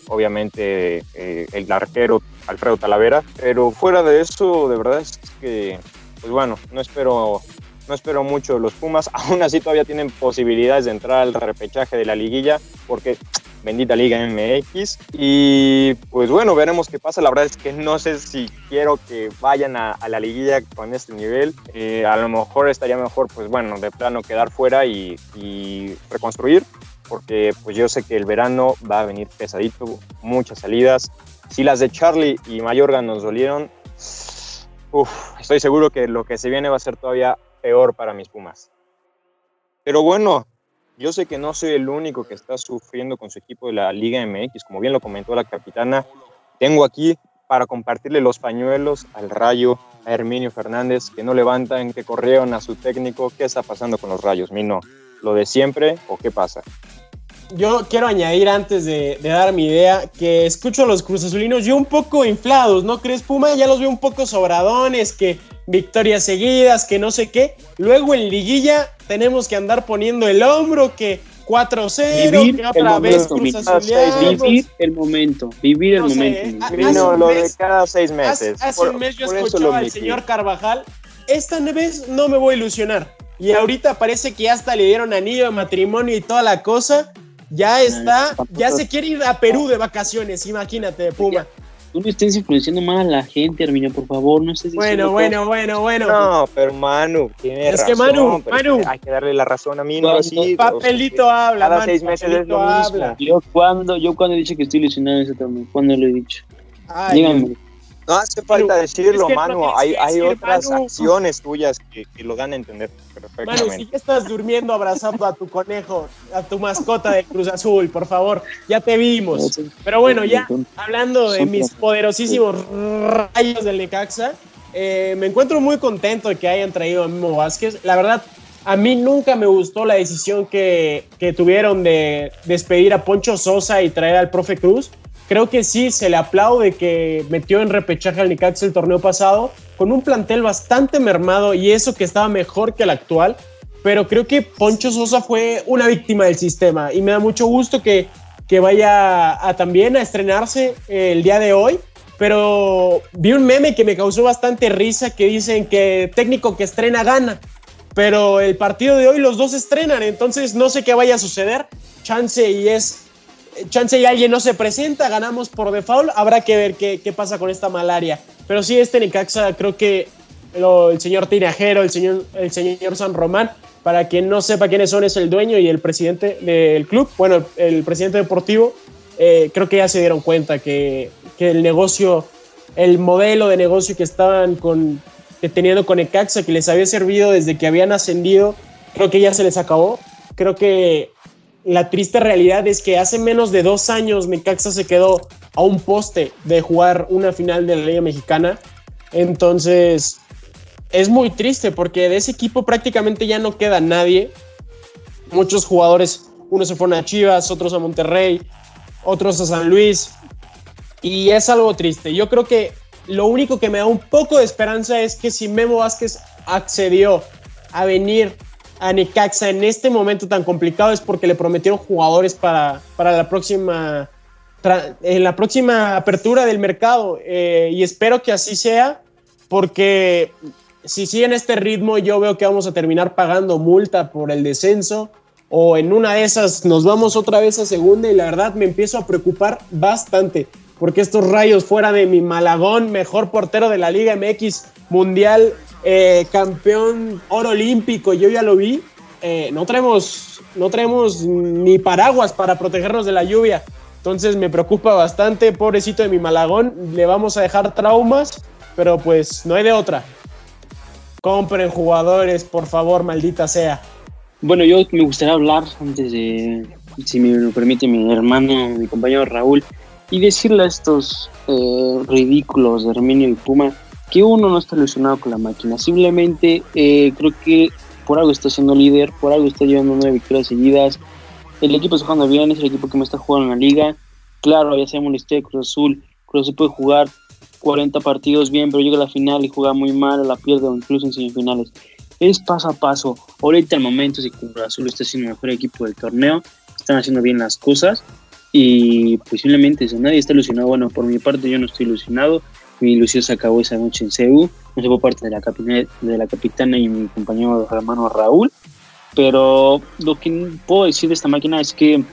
obviamente eh, el arquero Alfredo Talavera, pero fuera de eso, de verdad es que, pues bueno, no espero, no espero mucho los Pumas, aún así todavía tienen posibilidades de entrar al repechaje de la liguilla, porque bendita Liga MX. Y pues bueno, veremos qué pasa. La verdad es que no sé si quiero que vayan a, la liguilla con este nivel. Eh, a lo mejor estaría mejor, pues bueno, de plano quedar fuera y reconstruir. Porque pues yo sé que el verano va a venir pesadito, muchas salidas. Si las de Charlie y Mayorga nos dolieron, uf, estoy seguro que lo que se viene va a ser todavía peor para mis Pumas. Pero bueno, yo sé que no soy el único que está sufriendo con su equipo de la Liga MX, como bien lo comentó la capitana. Tengo aquí para compartirle los pañuelos al Rayo, a Herminio Fernández, que no levantan, que corrieron a su técnico. ¿Qué está pasando con los Rayos, Mino? ¿Lo de siempre o qué pasa? Yo quiero añadir antes de, dar mi idea que escucho a los Cruz Azulinos yo un poco inflados, ¿no crees, Puma? Ya los veo un poco sobradones, que victorias seguidas, que no sé qué. Luego en liguilla tenemos que andar poniendo el hombro, que 4-0, que otra vez Cruz Vivir el momento, vivir el momento. no, lo de cada seis meses. Hace, un mes yo escuchaba al señor Carvajal, esta vez no me voy a ilusionar. Y ahorita parece que ya hasta le dieron anillo de matrimonio y toda la cosa. Ya está, ya se quiere ir a Perú de vacaciones, imagínate, Puma. Tú no estés influenciando mal a la gente, Armiño, por favor, no estés Bueno, bueno, bueno, bueno. No, pero Manu, tiene es que Manu, Manu. Hay que darle la razón a mí, no así. Papelito habla, Cada seis meses es lo habla. Yo cuando, yo cuando he dicho que estoy ilusionado en ese torneo, ¿cuándo lo he dicho? Díganme. No hace falta decirlo, Manu. hay, hay otras acciones tuyas que, que, lo dan a entender perfectamente. Manu, si ya estás durmiendo abrazando a tu conejo, a tu mascota de Cruz Azul, por favor, ya te vimos. Pero bueno, ya hablando de mis poderosísimos rayos del Necaxa, eh, me encuentro muy contento de que hayan traído a Mimo Vázquez. La verdad, a mí nunca me gustó la decisión que, que tuvieron de despedir a Poncho Sosa y traer al profe Cruz creo que sí se le aplaude que metió en repechaje al Necaxa el torneo pasado con un plantel bastante mermado y eso que estaba mejor que el actual. Pero creo que Poncho Sosa fue una víctima del sistema y me da mucho gusto que, que vaya a, también a estrenarse el día de hoy. Pero vi un meme que me causó bastante risa que dicen que técnico que estrena gana. Pero el partido de hoy los dos estrenan, entonces no sé qué vaya a suceder. Chance y es chance y alguien no se presenta, ganamos por default, habrá que ver qué, qué pasa con esta malaria. Pero sí, este Necaxa, creo que el señor Tinajero, el señor, el señor San Román, para quien no sepa quiénes son, es el dueño y el presidente del club, bueno, el, presidente deportivo, eh, creo que ya se dieron cuenta que, que, el negocio, el modelo de negocio que estaban con, teniendo con Necaxa, que les había servido desde que habían ascendido, creo que ya se les acabó. Creo que la triste realidad es que hace menos de dos años Necaxa se quedó a un poste de jugar una final de la Liga Mexicana. Entonces, es muy triste porque de ese equipo prácticamente ya no queda nadie. Muchos jugadores, unos se fueron a Chivas, otros a Monterrey, otros a San Luis. Y es algo triste. Yo creo que lo único que me da un poco de esperanza es que si Memo Vázquez accedió a venir a Necaxa en este momento tan complicado es porque le prometieron jugadores para, para la próxima en la próxima apertura del mercado eh, y espero que así sea porque si sigue en este ritmo yo veo que vamos a terminar pagando multa por el descenso o en una de esas nos vamos otra vez a segunda y la verdad me empiezo a preocupar bastante porque estos rayos fuera de mi Malagón, mejor portero de la Liga MX Mundial, eh, campeón oro olímpico, yo ya lo vi, eh, no, traemos, no ni paraguas para protegernos de la lluvia. Entonces me preocupa bastante, pobrecito de mi Malagón, le vamos a dejar traumas, pero pues no hay de otra. Compren jugadores, por favor, maldita sea. Bueno, yo me gustaría hablar antes de, si me lo permite mi hermano, mi compañero Raúl, y decirle a estos eh, ridículos de Herminio y Puma que uno no está ilusionado con la máquina. Simplemente eh, creo que por algo está siendo líder, por algo está llevando nueve victorias seguidas. El equipo está jugando bien, es el equipo que me está jugando en la liga. Claro, ya sabemos la de Cruz Azul. Cruz Azul puede jugar 40 partidos bien, pero llega a la final y juega muy mal, la pierde o incluso en semifinales. Es paso a paso. Ahorita el momento si Cruz Azul está siendo el mejor equipo del torneo, están haciendo bien las cosas y posiblemente si nadie está ilusionado, bueno, por mi parte yo no estoy ilusionado, mi ilusión se acabó esa noche en CEU, no sé por parte de la, capitana, de la capitana y mi compañero hermano Raúl, pero lo que puedo decir de esta máquina es que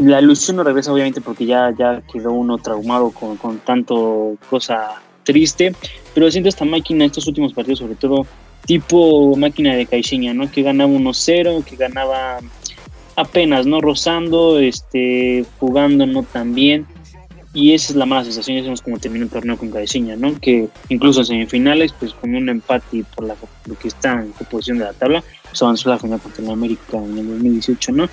la ilusión no regresa obviamente porque ya, ya quedó uno traumado con, con tanto cosa triste, pero siento esta máquina estos últimos partidos sobre todo tipo máquina de Caixinha, ¿no? Que ganaba 1-0, que ganaba apenas, ¿no? Rozando, este, jugando no tan bien. Y esa es la mala sensación, ya sabemos cómo terminó el torneo con Caixinha, ¿no? Que incluso en semifinales, pues con un empate por la, lo que está en la posición de la tabla, pues avanzó la final contra el América en el 2018, ¿no?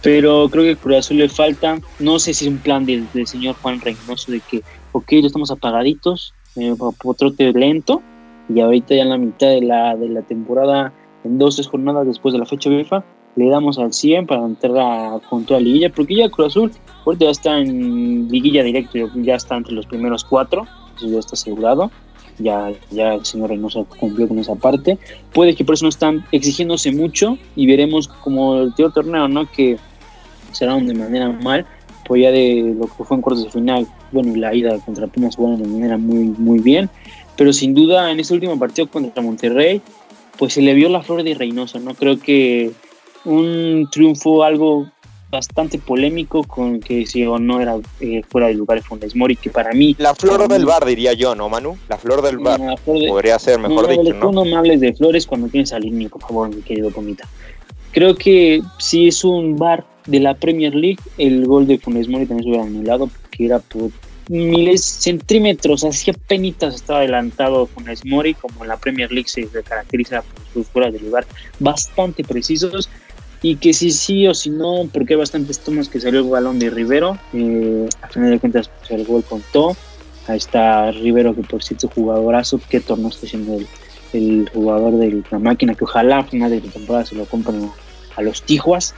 Pero creo que Cruz Azul le falta, no sé si es un plan del, del señor Juan Reynoso de que, ok, ya estamos apagaditos, eh, por trote lento, y ahorita ya en la mitad de la, de la temporada, en dos, tres jornadas después de la fecha FIFA, le damos al 100 para entrar junto a Liguilla, porque ya Cruz Azul ahorita ya está en Liguilla directo, ya está entre los primeros cuatro, eso ya está asegurado, ya, ya el señor Reynoso cumplió con esa parte. Puede que por eso no están exigiéndose mucho y veremos como el tío torneo, ¿no? Que será de manera mal, pues ya de lo que fue en cuartos de final, bueno, la ida contra Pumas jugaron de manera muy, muy bien, pero sin duda en ese último partido contra Monterrey, pues se le vio la flor de Reynoso, ¿no? Creo que un triunfo algo bastante polémico con que si o no era eh, fuera de lugar Funes Mori, que para mí... La flor del bar, diría yo, ¿no, Manu? La flor del bar. Podría ser, mejor no, dicho, ¿no? Me hables de flores cuando tienes al por favor, mi querido Comita. Creo que si es un bar de la Premier League, el gol de Funes Mori también se hubiera anulado, porque era por miles, centímetros, así penitas estaba adelantado Funes Mori, como en la Premier League se caracteriza por sus fueras de lugar bastante precisos y que si sí o si no, porque hay bastantes tomas que salió el balón de Rivero, eh, a final de cuentas pues, el gol contó, ahí está Rivero que por cierto jugadorazo, qué torneo está haciendo el, el, jugador de la máquina, que ojalá a final de la temporada se lo compren a los Tijuas,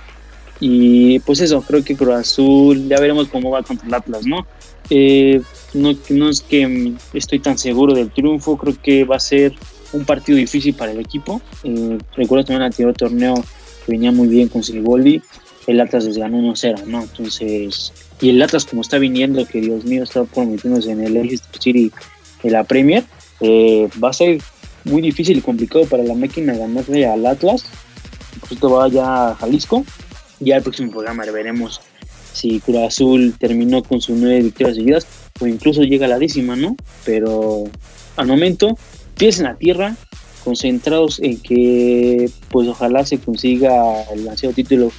y pues eso, creo que Cruz Azul, ya veremos cómo va contra el Atlas, ¿no? Eh, no, no es que estoy tan seguro del triunfo, creo que va a ser un partido difícil para el equipo. Eh, recuerdo también el anterior torneo venía muy bien con Siliboldi, el Atlas les ganó 1-0, ¿no? Entonces, y el Atlas como está viniendo, que Dios mío está prometiéndose en el Leicester City de la Premier, eh, va a ser muy difícil y complicado para la máquina ganarle al Atlas. Esto va ya a Jalisco. Ya el próximo programa veremos si Cruz Azul terminó con sus nueve victorias seguidas o incluso llega a la décima, ¿no? Pero al momento, pies en la tierra, concentrados en que pues ojalá se consiga el ansiado título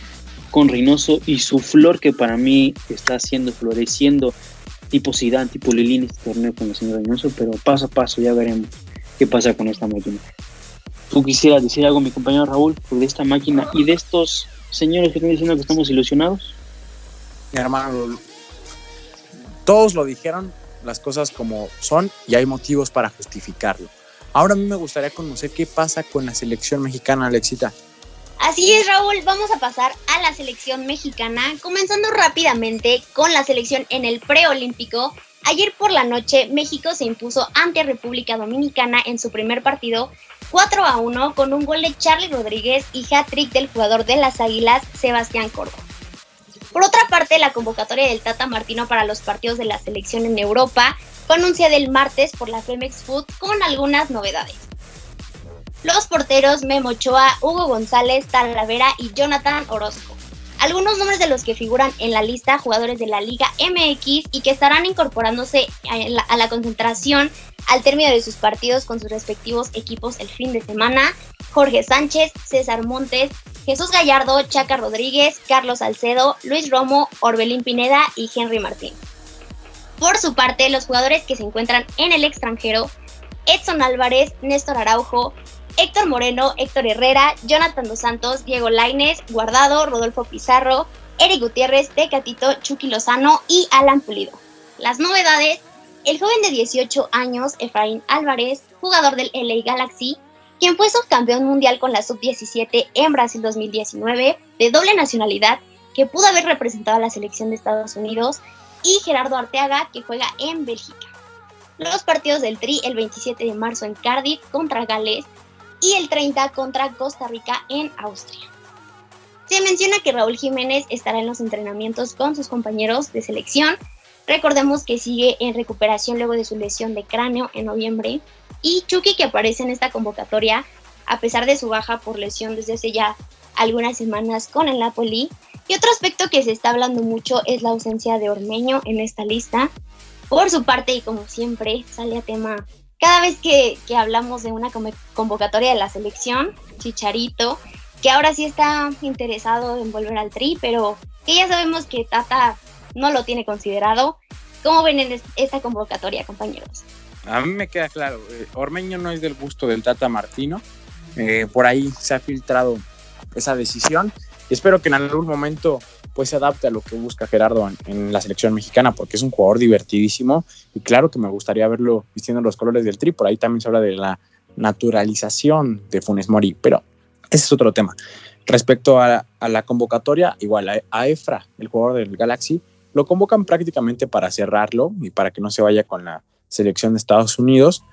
con Reynoso y su flor que para mí está haciendo floreciendo tipo Zidane, tipo Lilín este torneo con el señor Reynoso, pero paso a paso ya veremos qué pasa con esta máquina. ¿Tú quisieras decir algo, mi compañero Raúl, sobre esta máquina y de estos señores que están diciendo que estamos ilusionados? Mi hermano, todos lo dijeron las cosas como son y hay motivos para justificarlo. Ahora a mí me gustaría conocer qué pasa con la selección mexicana, Alexita. Así es, Raúl, vamos a pasar a la selección mexicana, comenzando rápidamente con la selección en el preolímpico. Ayer por la noche, México se impuso ante República Dominicana en su primer partido 4 a 1 con un gol de Charlie Rodríguez y hat-trick del jugador de las Águilas, Sebastián Córdoba. Por otra parte, la convocatoria del Tata Martino para los partidos de la selección en Europa fue anunciada el martes por la Femex Food con algunas novedades. Los porteros Memo Ochoa, Hugo González, Talavera y Jonathan Orozco. Algunos nombres de los que figuran en la lista jugadores de la Liga MX y que estarán incorporándose a la, concentración al término de sus partidos con sus respectivos equipos el fin de semana. Jorge Sánchez, César Montes, Jesús Gallardo, Chaca Rodríguez, Carlos Salcedo, Luis Romo, Orbelín Pineda y Henry Martín. Por su parte, los jugadores que se encuentran en el extranjero, Edson Álvarez, Néstor Araujo, Héctor Moreno, Héctor Herrera, Jonathan Dos Santos, Diego Laines, Guardado, Rodolfo Pizarro, Eric Gutiérrez, Tecatito, Chucky Lozano y Alan Pulido. Las novedades, el joven de 18 años, Efraín Álvarez, jugador del LA Galaxy, quien fue subcampeón mundial con la sub-17 en Brasil 2019, de doble nacionalidad, que pudo haber representado a la selección de Estados Unidos, y Gerardo Arteaga, que juega en Bélgica. Los partidos del Tri el 27 de marzo en Cardiff contra Gales y el 30 contra Costa Rica en Austria. Se menciona que Raúl Jiménez estará en los entrenamientos con sus compañeros de selección. Recordemos que sigue en recuperación luego de su lesión de cráneo en noviembre. Y Chucky, que aparece en esta convocatoria, a pesar de su baja por lesión desde hace ya algunas semanas con el Napoli. Y otro aspecto que se está hablando mucho es la ausencia de Ormeño en esta lista. Por su parte, y como siempre, sale a tema cada vez que, que hablamos de una convocatoria de la selección, Chicharito, que ahora sí está interesado en volver al Tri, pero que ya sabemos que Tata no lo tiene considerado. ¿Cómo ven en esta convocatoria, compañeros? A mí me queda claro, eh, Ormeño no es del gusto del Tata Martino, eh, por ahí se ha filtrado esa decisión espero que en algún momento pues se adapte a lo que busca Gerardo en, la selección mexicana porque es un jugador divertidísimo y claro que me gustaría verlo vistiendo los colores del tri, por ahí también se habla de la naturalización de Funes Mori, pero ese es otro tema. Respecto a, la convocatoria, igual a, Efra, el jugador del Galaxy, lo convocan prácticamente para cerrarlo y para que no se vaya con la selección de Estados Unidos.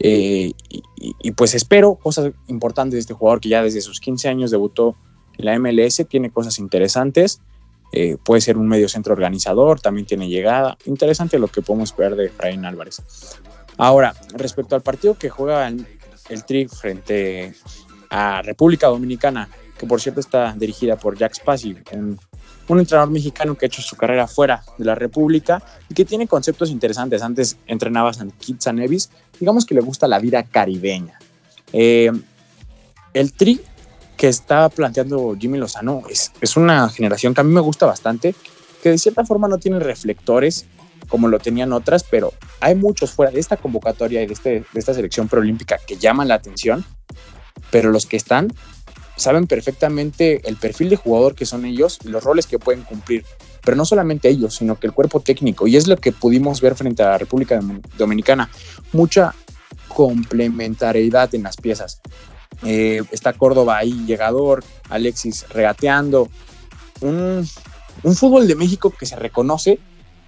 Eh, y, pues espero cosas importantes de este jugador que ya desde sus 15 años debutó en la MLS, tiene cosas interesantes, eh, puede ser un medio centro organizador, también tiene llegada, interesante lo que podemos ver de Efraín Álvarez. Ahora, respecto al partido que juega el, el Tri frente a República Dominicana, que por cierto está dirigida por Jack Spassi, un, un, entrenador mexicano que ha hecho su carrera fuera de la República y que tiene conceptos interesantes. Antes entrenaba a Kitsa Nevis, digamos que le gusta la vida caribeña. Eh, el tri que está planteando Jimmy Lozano es, es una generación que a mí me gusta bastante, que de cierta forma no tiene reflectores como lo tenían otras, pero hay muchos fuera de esta convocatoria y de, este, de esta selección preolímpica que llaman la atención pero los que están saben perfectamente el perfil de jugador que son ellos y los roles que pueden cumplir. Pero no solamente ellos, sino que el cuerpo técnico. Y es lo que pudimos ver frente a la República Dominicana. Mucha complementariedad en las piezas. Eh, está Córdoba ahí, llegador, Alexis regateando. Un, un fútbol de México que se reconoce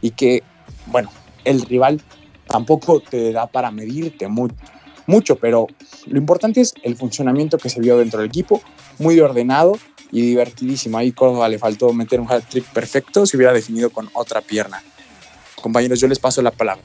y que, bueno, el rival tampoco te da para medirte mucho pero lo importante es el funcionamiento que se vio dentro del equipo, muy ordenado y divertidísimo. Ahí Córdoba le faltó meter un hat trick perfecto, se hubiera definido con otra pierna. Compañeros, yo les paso la palabra.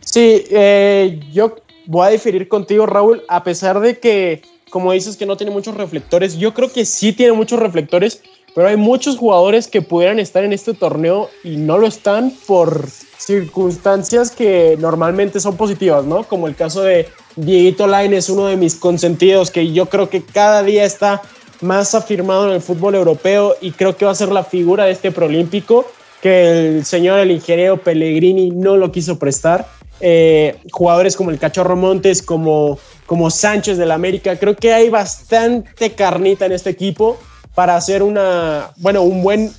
Sí, eh, yo voy a diferir contigo, Raúl, a pesar de que, como dices, que no tiene muchos reflectores, yo creo que sí tiene muchos reflectores, pero hay muchos jugadores que pudieran estar en este torneo y no lo están por circunstancias que normalmente son positivas, ¿no? Como el caso de Dieguito Line es uno de mis consentidos que yo creo que cada día está más afirmado en el fútbol europeo y creo que va a ser la figura de este proolímpico que el señor el ingeniero Pellegrini no lo quiso prestar. Eh, jugadores como el Cachorro Montes, como, como Sánchez del América, creo que hay bastante carnita en este equipo para hacer una, bueno, un buen,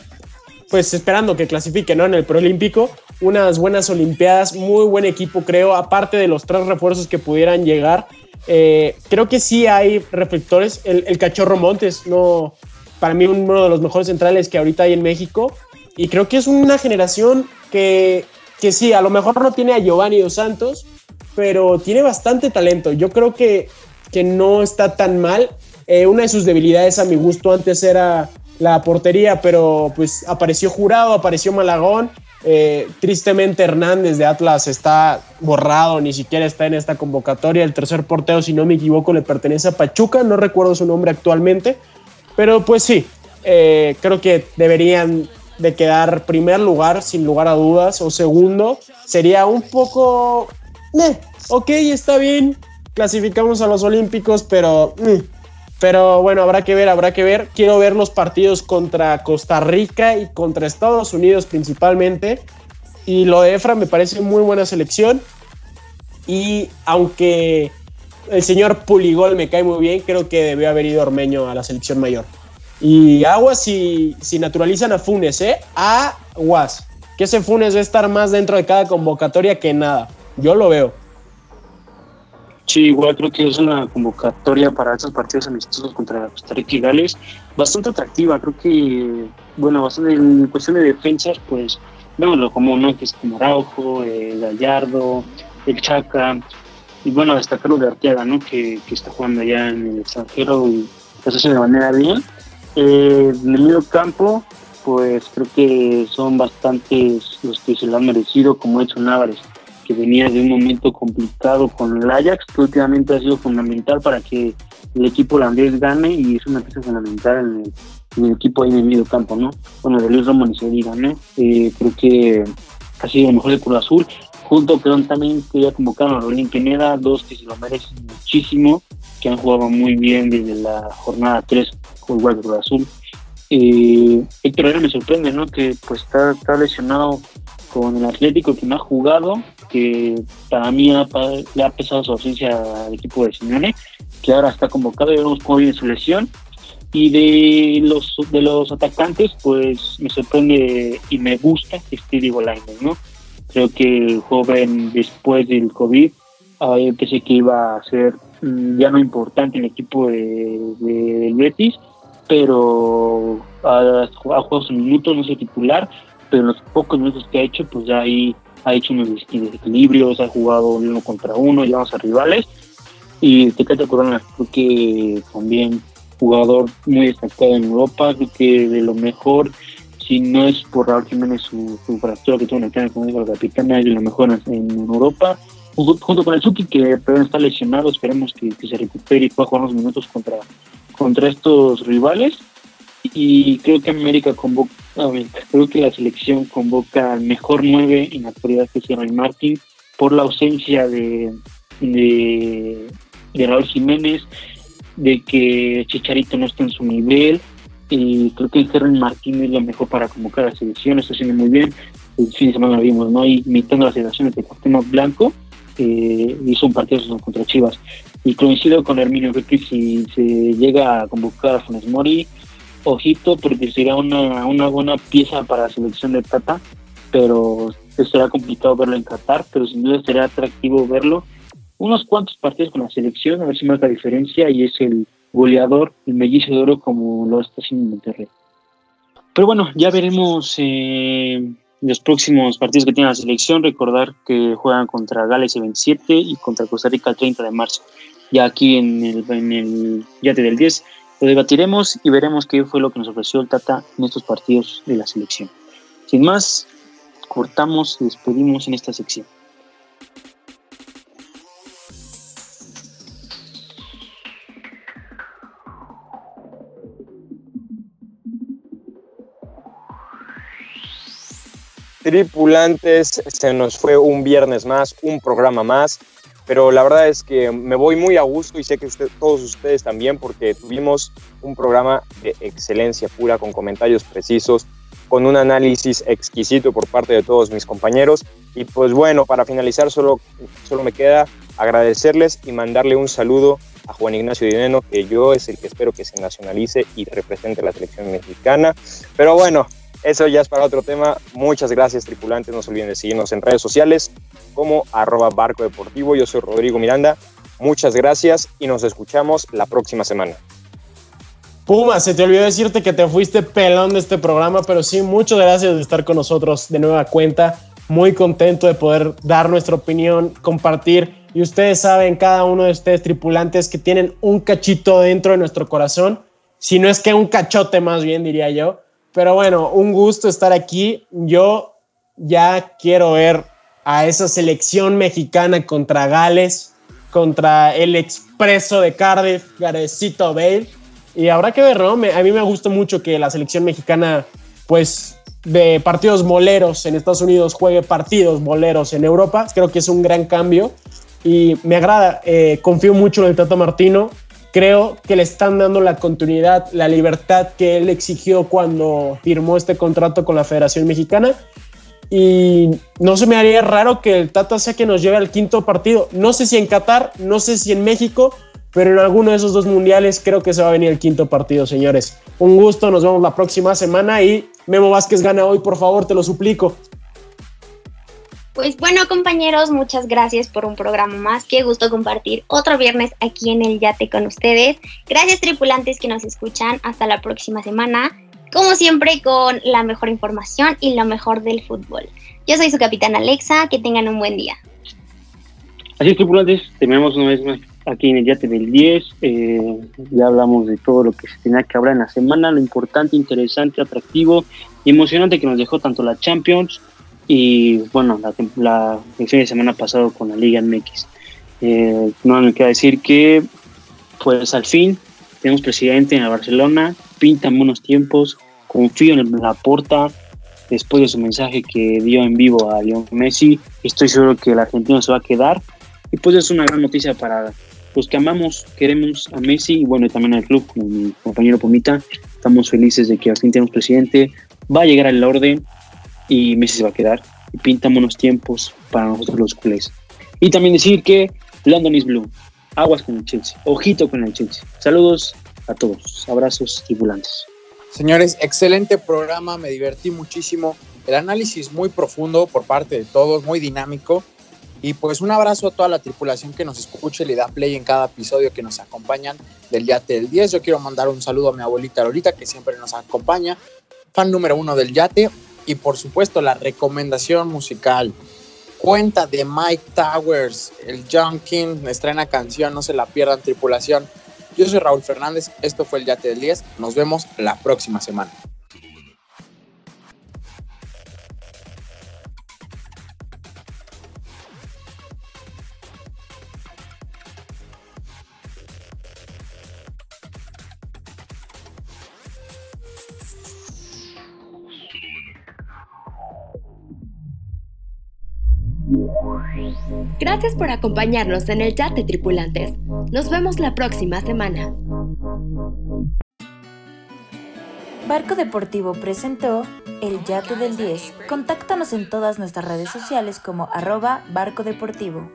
pues esperando que clasifique, ¿no? En el proolímpico, unas buenas Olimpiadas, muy buen equipo creo, aparte de los tres refuerzos que pudieran llegar. Eh, creo que sí hay reflectores. El, Cachorro Montes, no, para mí uno de los mejores centrales que ahorita hay en México. Y creo que es una generación que, que sí, a lo mejor no tiene a Giovanni Dos Santos, pero tiene bastante talento. Yo creo que, que no está tan mal. Eh, una de sus debilidades a mi gusto antes era la portería, pero pues apareció Jurado, apareció Malagón eh, tristemente Hernández de Atlas está borrado, ni siquiera está en esta convocatoria. El tercer portero, si no me equivoco, le pertenece a Pachuca, no recuerdo su nombre actualmente, pero pues sí, eh, creo que deberían de quedar primer lugar sin lugar a dudas o segundo. Sería un poco... Eh, ok, está bien, clasificamos a los Olímpicos, pero... Pero bueno, habrá que ver, habrá que ver. Quiero ver los partidos contra Costa Rica y contra Estados Unidos principalmente. Y lo de Efra me parece muy buena selección. Y aunque el señor Puligol me cae muy bien, creo que debió haber ido Ormeño a la selección mayor. Y aguas si, si naturalizan a Funes, ¿eh? Aguas. Que ese Funes va a estar más dentro de cada convocatoria que nada. Yo lo veo. Sí, igual creo que es una convocatoria para estos partidos amistosos contra Costa Rica y Gales bastante atractiva. Creo que, bueno, bastante en cuestión de defensas, pues vemos lo común, ¿no? Que es como Araujo, el Gallardo, el Chaca, y bueno, destacar lo de Arteaga, ¿no? Que, que está jugando allá en el extranjero y lo hace de manera bien. Eh, en el medio campo, pues creo que son bastantes los que se lo han merecido, como Edson Álvarez que venía de un momento complicado con el Ajax, que últimamente ha sido fundamental para que el equipo holandés gane y es una pieza fundamental en el, equipo ahí en el medio campo, ¿no? Bueno, de Luis Ramón y se diga, ¿no? Eh, creo que ha sido el mejor de Cruz Azul, junto con también que ya convocaron a Rolín Pineda, dos que se lo merecen muchísimo, que han jugado muy bien desde la jornada 3 con el Cruz Azul. Eh, Héctor me sorprende, ¿no? Que pues está lesionado con el Atlético que no ha jugado, que para mí le ha pesado su ausencia al equipo de Simeone, que ahora está convocado y vemos cómo viene su lesión. Y de los de los atacantes, pues me sorprende y me gusta Stevie Bolaños, ¿no? Creo que el joven después del COVID, yo pensé que iba a ser mm, ya no importante en el equipo de, del Betis, pero ha, ha jugado sus minutos, no sé titular, pero en los pocos minutos que ha hecho, pues ahí ha hecho unos equilibrios, ha jugado uno contra uno, llevamos a rivales. Y Tecate Corona, creo que también jugador muy destacado en Europa, creo que de lo mejor, si no es por Raúl Jiménez su, su fractura que tuvo en el plan con la capitana, es de lo mejor en, Europa. Junto con el Suki, que está lesionado, esperemos que, se recupere y pueda jugar unos minutos contra, contra estos rivales y creo que América convoca, creo que la selección convoca al mejor nueve en la actualidad que es Henry Martín por la ausencia de, de, Raúl Jiménez, de que Chicharito no está en su nivel y creo que Henry Martín es lo mejor para convocar a la selección, está haciendo muy bien. El fin de semana lo vimos, ¿no? imitando las selecciones de Cuauhtémoc Blanco, eh, hizo un partido contra Chivas. Y coincido con Herminio que si se llega a convocar a Funes Mori, ojito porque sería una, una buena pieza para la selección de Tata, pero será complicado verlo en Qatar, pero sin duda será atractivo verlo. Unos cuantos partidos con la selección, a ver si marca diferencia y es el goleador, el mellizo de oro como lo está haciendo en Monterrey. Pero bueno, ya veremos eh, los próximos partidos que tiene la selección. Recordar que juegan contra Gales el 27 y contra Costa Rica el 30 de marzo. Ya aquí en el, en el Yate del 10 lo debatiremos y veremos qué fue lo que nos ofreció el Tata en estos partidos de la selección. Sin más, cortamos y despedimos en esta sección. Tripulantes, se nos fue un viernes más, un programa más pero la verdad es que me voy muy a gusto y sé que todos ustedes también porque tuvimos un programa de excelencia pura con comentarios precisos, con un análisis exquisito por parte de todos mis compañeros y pues bueno, para finalizar solo, solo me queda agradecerles y mandarle un saludo a Juan Ignacio Dineno, que yo es el que espero que se nacionalice y represente a la selección mexicana. Pero bueno, eso ya es para otro tema. Muchas gracias, tripulantes. No se olviden de seguirnos en redes sociales como arroba barco deportivo. Yo soy Rodrigo Miranda. Muchas gracias y nos escuchamos la próxima semana. Puma, se te olvidó decirte que te fuiste pelón de este programa, pero sí, muchas gracias de estar con nosotros de nueva cuenta. Muy contento de poder dar nuestra opinión, compartir. Y ustedes saben, cada uno de ustedes tripulantes, que tienen un cachito dentro de nuestro corazón. Si no es que un cachote más bien, diría yo pero bueno, un gusto estar aquí. Yo ya quiero ver a esa selección mexicana contra Gales, contra el expreso de Cardiff, Garecito Bale. Y habrá que ver, ¿no? a mí me gusta mucho que la selección mexicana, pues, de partidos moleros en Estados Unidos juegue partidos moleros en Europa. Creo que es un gran cambio y me agrada. Eh, confío mucho en el Tata Martino creo que le están dando la continuidad, la libertad que él exigió cuando firmó este contrato con la Federación Mexicana. Y no se me haría raro que el Tata sea que nos lleve al quinto partido. No sé si en Qatar, no sé si en México, pero en alguno de esos dos mundiales creo que se va a venir el quinto partido, señores. Un gusto, nos vemos la próxima semana y Memo Vázquez gana hoy, por favor, te lo suplico. Pues bueno, compañeros, muchas gracias por un programa más. Qué gusto compartir otro viernes aquí en el Yate con ustedes. Gracias, tripulantes que nos escuchan. Hasta la próxima semana. Como siempre, con la mejor información y lo mejor del fútbol. Yo soy su capitán Alexa. Que tengan un buen día. Así es, tripulantes. Tenemos una vez más aquí en el Yate del 10. Eh, ya hablamos de todo lo que se tenía que hablar en la semana, lo importante, interesante, atractivo y emocionante que nos dejó tanto la Champions y bueno, la, el fin de semana pasado con la Liga MX. Eh, no me queda decir que, pues al fin, tenemos presidente en la Barcelona, pintan buenos tiempos, confío en la porta, después de su mensaje que dio en vivo a Lionel Messi, estoy seguro que el argentino se va a quedar, y pues es una gran noticia para los que amamos, queremos a Messi, y bueno, también al club, como mi compañero Pomita, estamos felices de que al fin tenemos presidente, va a llegar al orden, y Messi se va a quedar. Y pintan buenos tiempos para nosotros los culés. Y también decir que London is Blue. Aguas con el Chelsea. Ojito con el Chelsea. Saludos a todos. Abrazos tripulantes. Señores, excelente programa. Me divertí muchísimo. El análisis muy profundo por parte de todos, muy dinámico. Y pues un abrazo a toda la tripulación que nos escuche, le da play en cada episodio que nos acompañan del Yate del 10. Yo quiero mandar un saludo a mi abuelita Lolita, que siempre nos acompaña, fan número uno del Yate y por supuesto la recomendación musical. Cuenta de Mike Towers, el John King estrena canción, no se la pierdan tripulación. Yo soy Raúl Fernández, esto fue el Yate del 10, nos vemos la próxima semana. Gracias por acompañarnos en el Yate Tripulantes. Nos vemos la próxima semana. Barco Deportivo presentó El Yate del 10. Contáctanos en todas nuestras redes sociales como arroba Barco Deportivo.